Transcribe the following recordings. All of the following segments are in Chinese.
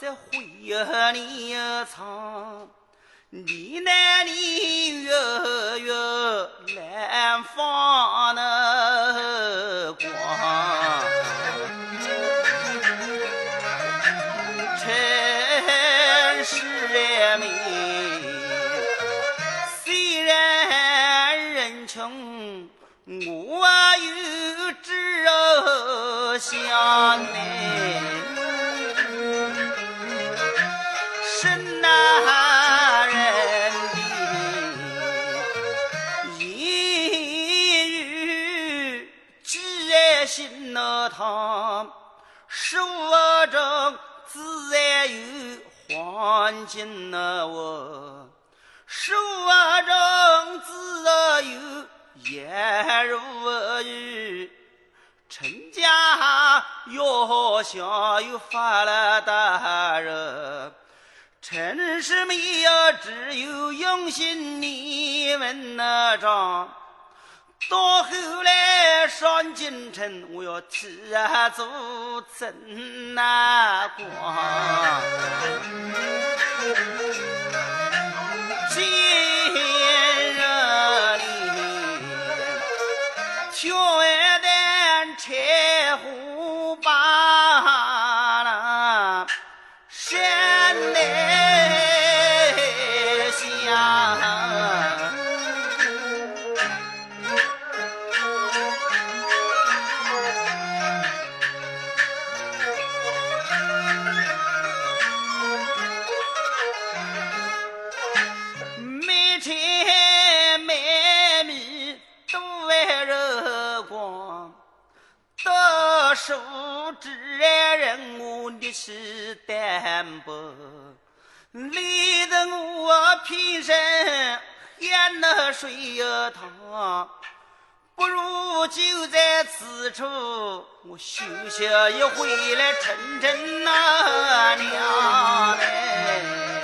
在灰里藏，你那里月月来放那光，尘世美，虽然人穷，我有志向内。那堂，是我正自然有黄金那我，是我正自然有颜如玉。陈家要想有发了大人，陈世美呀，只有用心你们那张。到后来上京城，我要替啊做真那光。今日里，挑一担柴火读书自然人我力气单薄，累得我平生眼泪水一淌。不如就在此处，我休息一回来，称称那娘哎。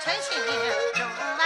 着的个诚心如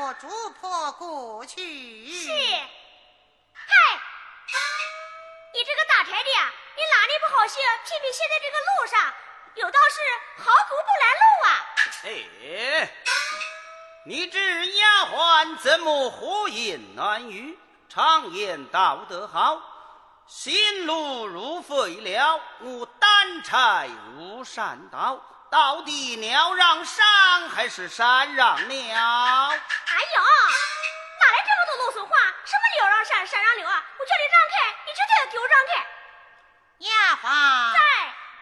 我逐破过去。是，嗨，你这个打柴的呀，你哪里不好些？偏偏现在这个路上有道是好狗不拦路啊。哎，你这丫鬟怎么胡言乱语？常言道得好，行路如飞了，我担柴如山倒。到底鸟让山还是山让鸟？哎呦，哪来这么多啰嗦话？什么鸟让山，山让鸟啊？我叫你让开，你给我让开！丫鬟，在。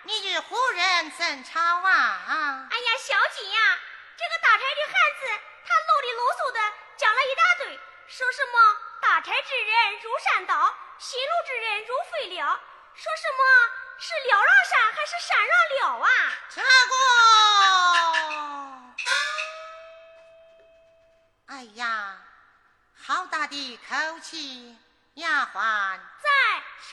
你与胡人怎吵啊？哎呀，小姐呀，这个打柴的汉子，他啰里啰嗦的讲了一大堆，说什么打柴之人如山倒，行路之人如飞鸟，说什么是缭绕山还是山让了啊？这个，哎呀，好大的口气！丫鬟在，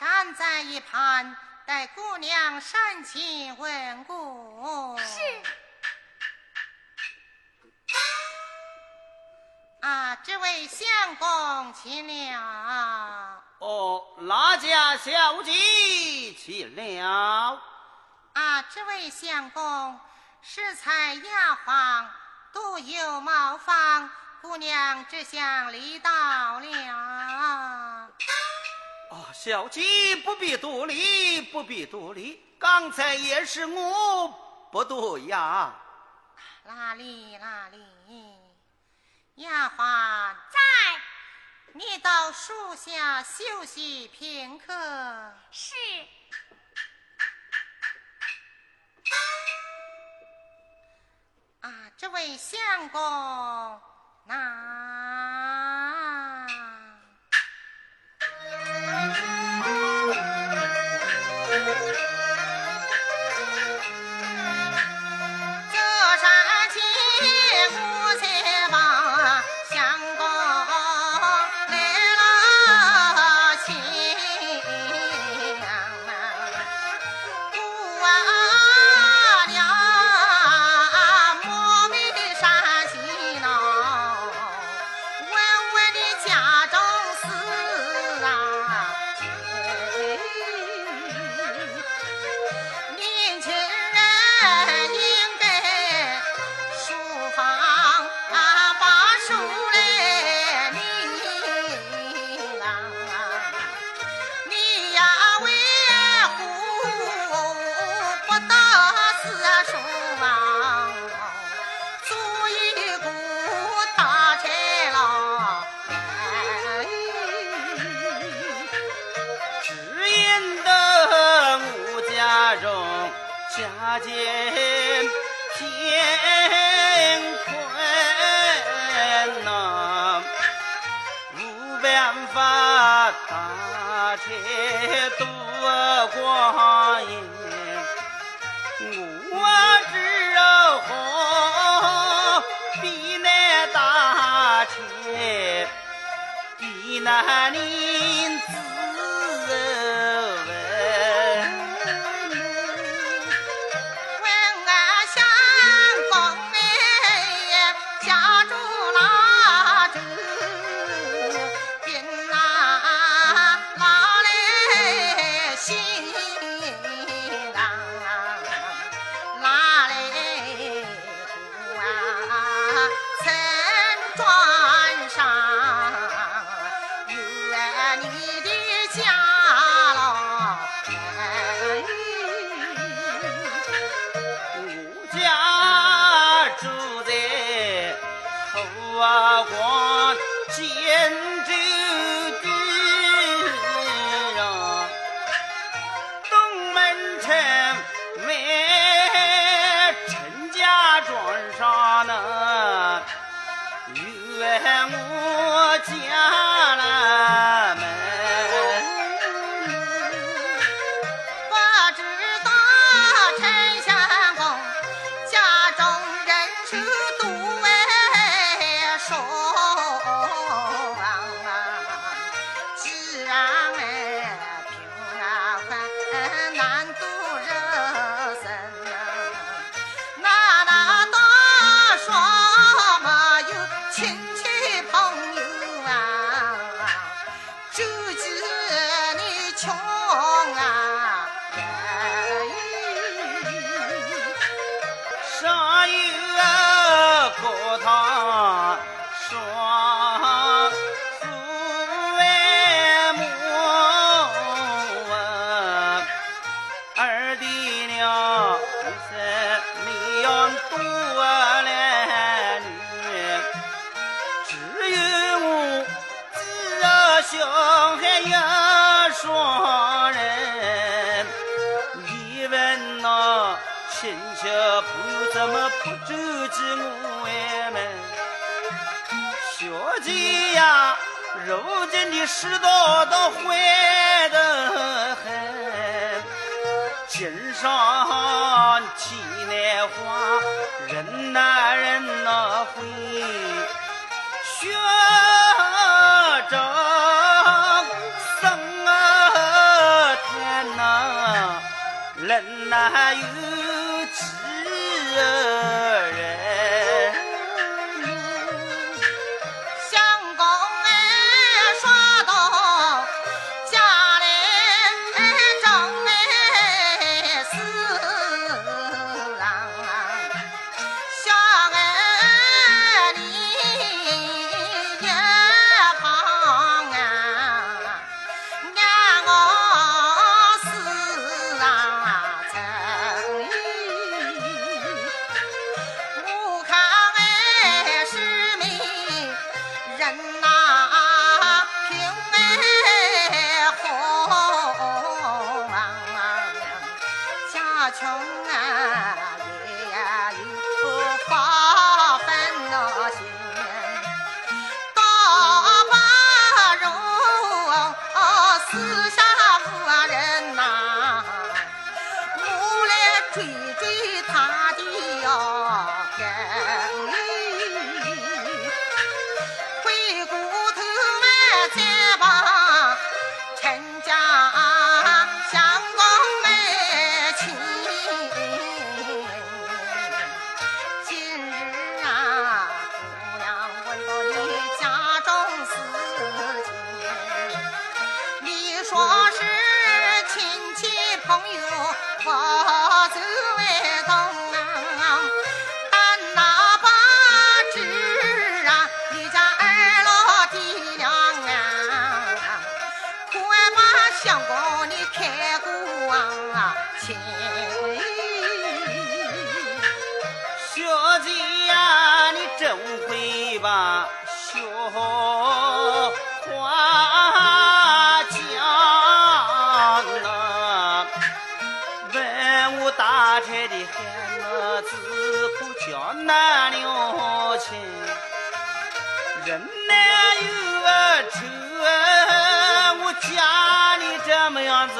站在一旁。待姑娘上前问过。是。啊，这位相公请了。哦，哪家小姐请了？啊，这位相公，适才丫鬟独有茅房，姑娘只想离到了。小姐不必多礼，不必多礼。刚才也是我不对呀。哪里哪里，丫鬟在。你到树下休息片刻。是。啊，这位相公，那。家境贫困呐无办法打车度光荒我只好比那大车比你一个苦汤说今的世道都坏得很，金上天难花，人难人难回，学着升天呐，人哪有几人？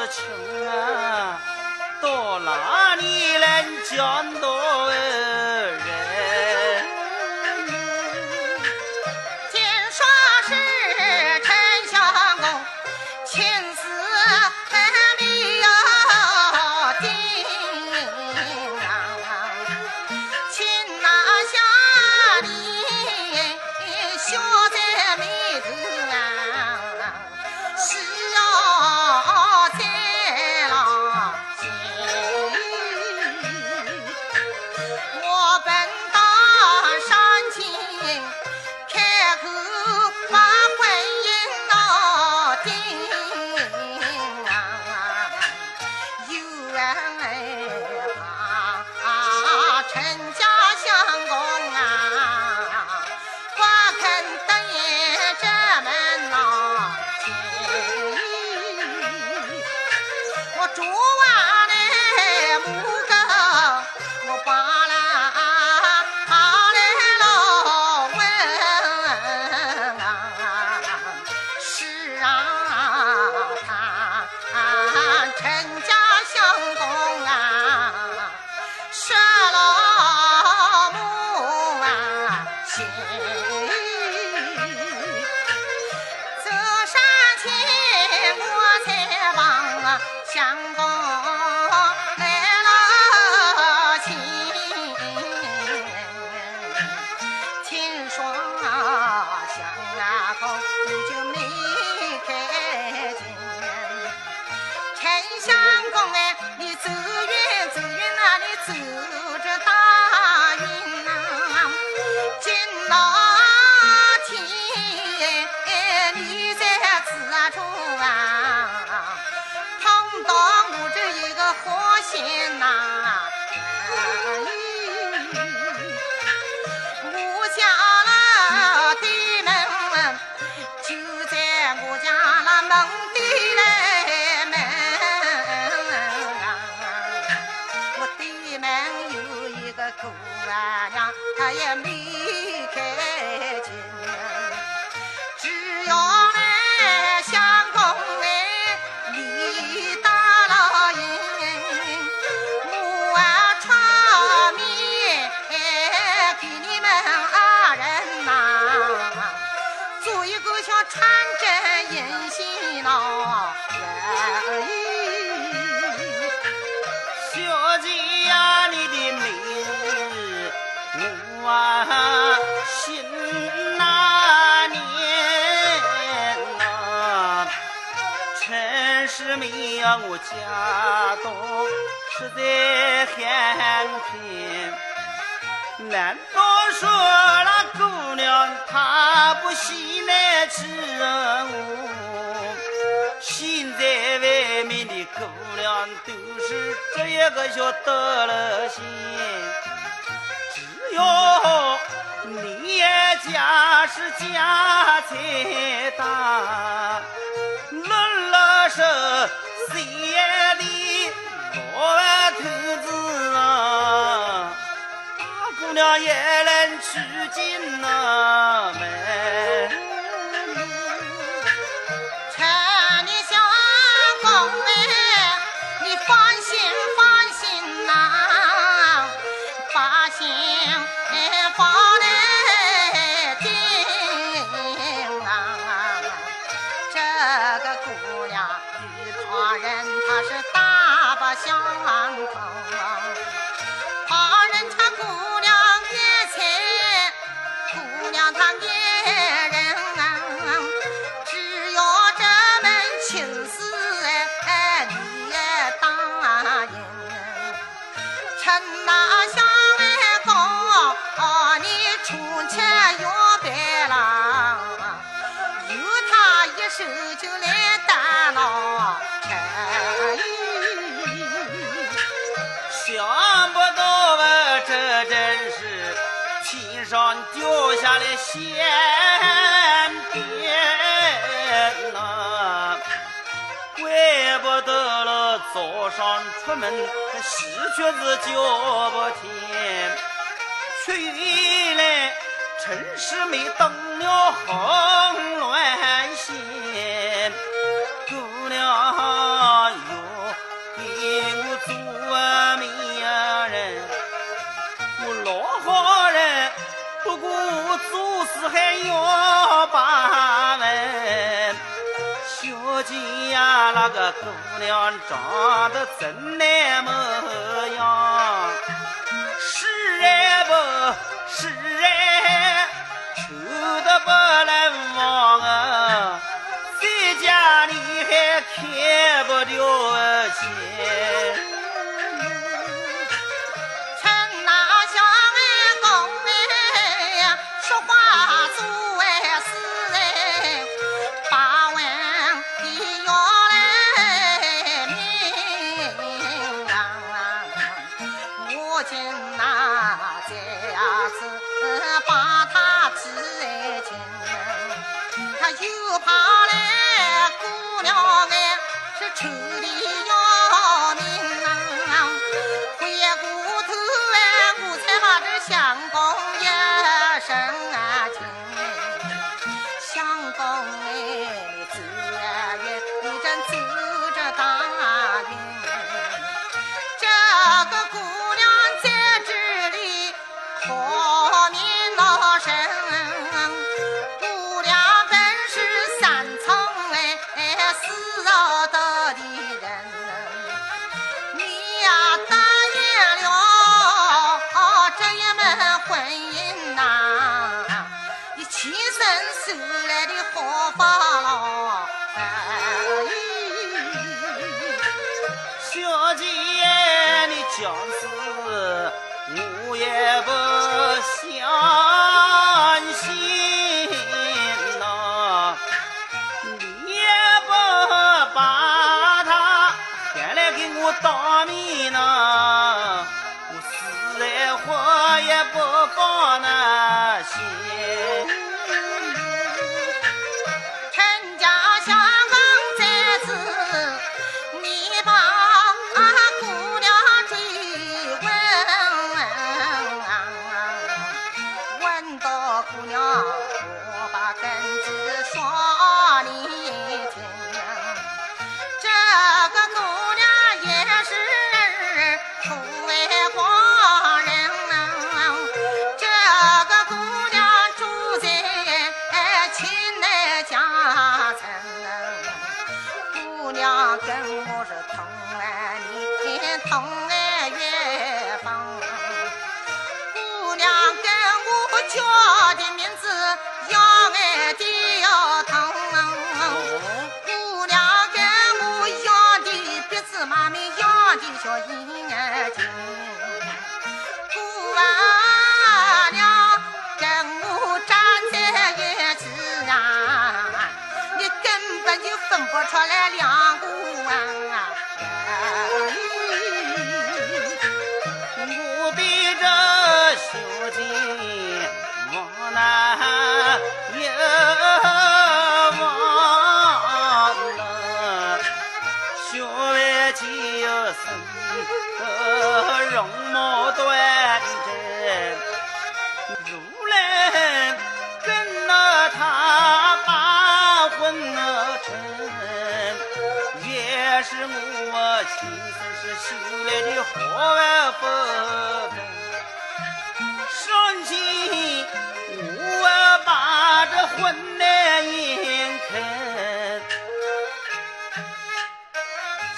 情啊到哪里来讲到哎？to 我家东实在寒贫，难道说那姑娘她不喜来吃我？现在外面的姑娘都是这一个叫得了心，只要你家是家财大，乐乐手。谁的老头子啊，大姑娘也能娶进那门。掉下来馅饼呐！怪不得了，早上出门喜鹊子叫不停，却原来陈世美等了红鸾心。做事还要把门。小姐呀，那个姑娘长得真那模样，是人不，是人，丑得不能忘啊！在家里还开不掉钱，不出来两我亲生是修来的好万福根，伤心我把这婚来迎肯，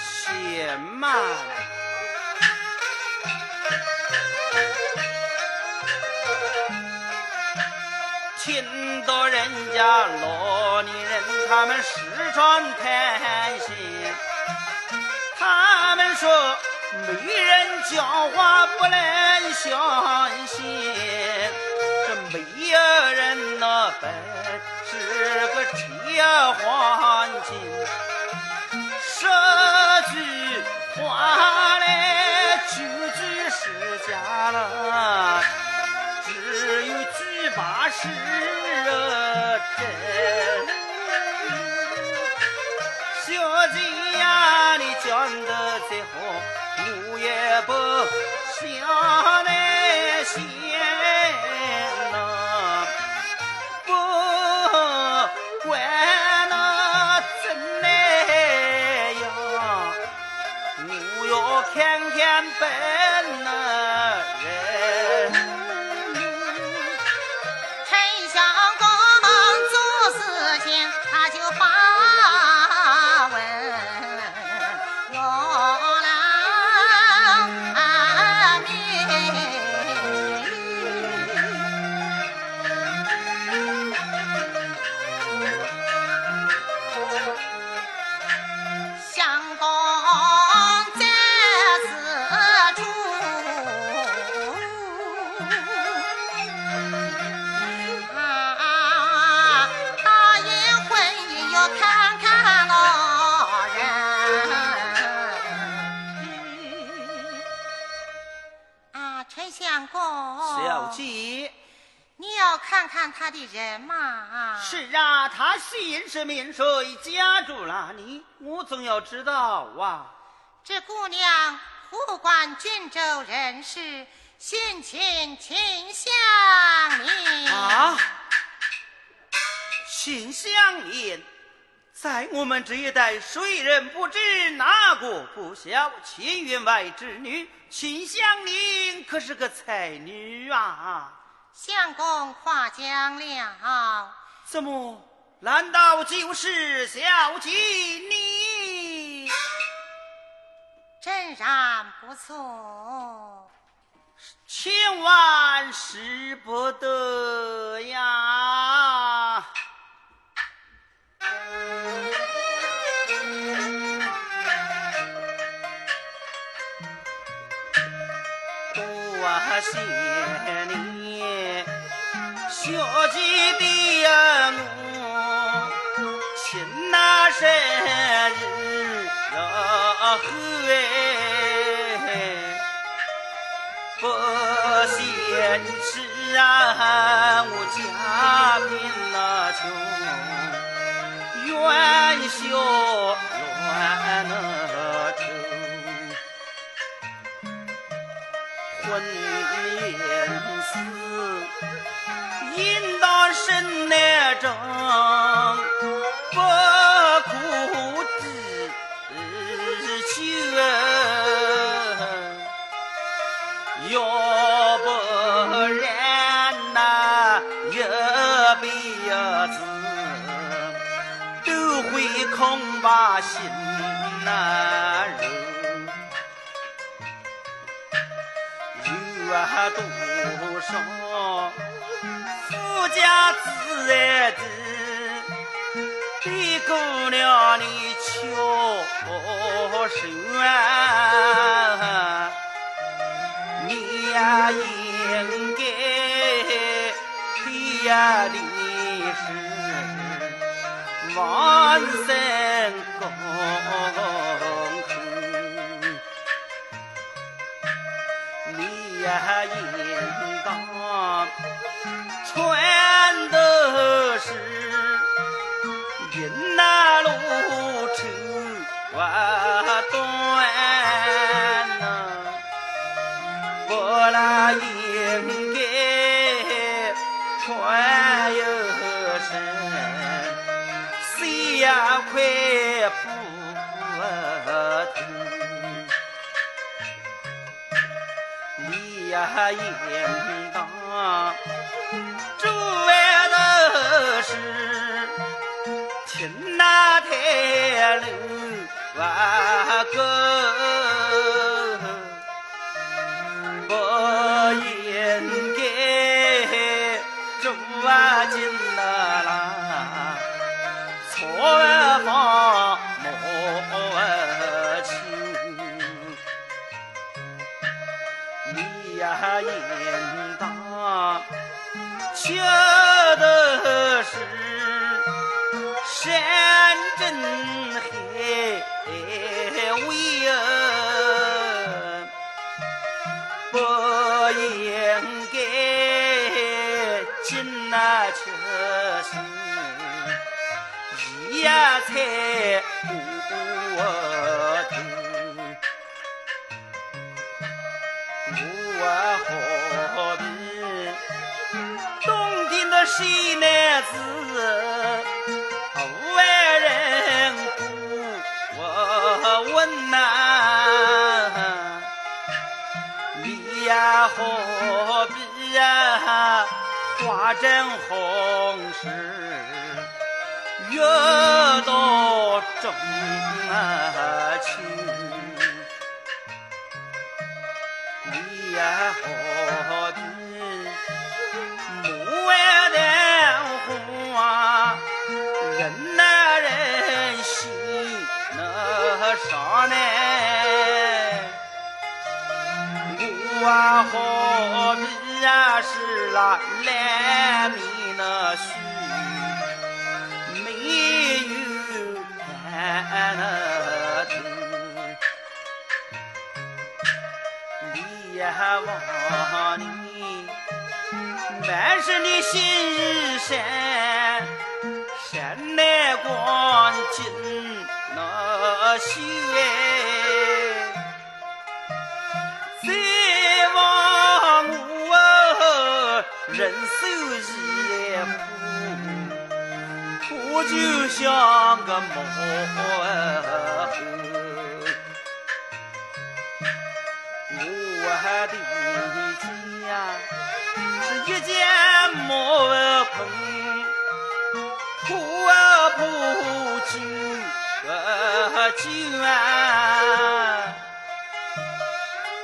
且慢。听到人家老年人他们时常谈心，他们说媒人讲话不能相信，这没有人那本是个铁黄金，说句话来句句是假了。只有句把是真。小姐，你讲得再好，我也不想来嫌呐，不管那怎来样，我要看看本姓氏名谁，家住哪里，我总要知道啊。这姑娘湖广郡州人士，姓秦秦香莲。啊，秦香莲，在我们这一代，谁人不知哪个不晓？秦员外之女秦香莲可是个才女啊！相公夸奖了。怎么？难道就是小姐你？真然不错。千万使不得呀！多谢后哎。不嫌弃啊，我家贫那穷，元宵乱那愁，婚姻富家子弟对姑娘你翘手啊，你呀应该对呀的是万声恭贺，你呀应当应当主外的是听那台楼啊歌，求的是山珍海味啊，不应该进那吃是一呀菜西南子，万人呼我问呐、你呀何必呀、花正红时，月到中啊秋，你呀何必？我啊何必呀是那烂米那须，没有看那头。你呀望你满身的新日衫，山内光景那秀哎，再望我人手一副，我就像个木偶。我的家是一间茅棚，酒啊，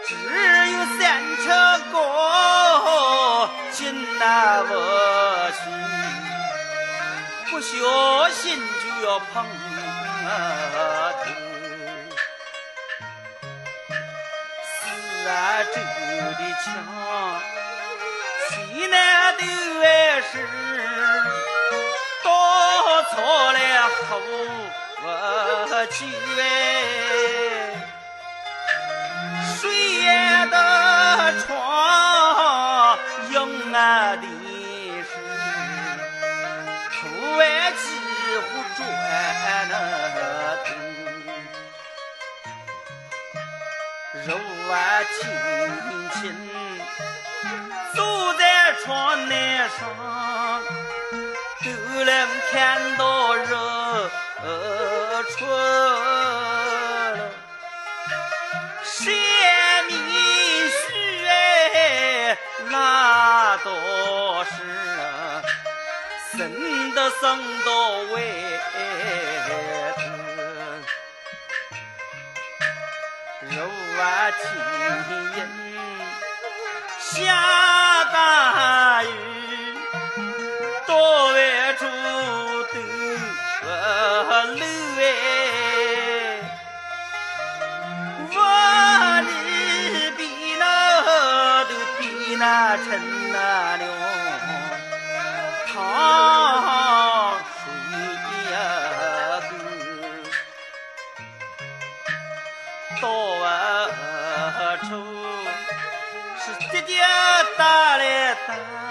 只有三尺高，进那不去，不小心就要碰头。啊，周的墙，西南都还是稻草了好不久哎，水的床用啊的是土外几乎转那头。肉啊亲亲，坐在床台上，都能看到肉是生得生到外子，肉啊，亲人下大雨，多为。那成那柳塘水呀沟，到处是滴滴答来答。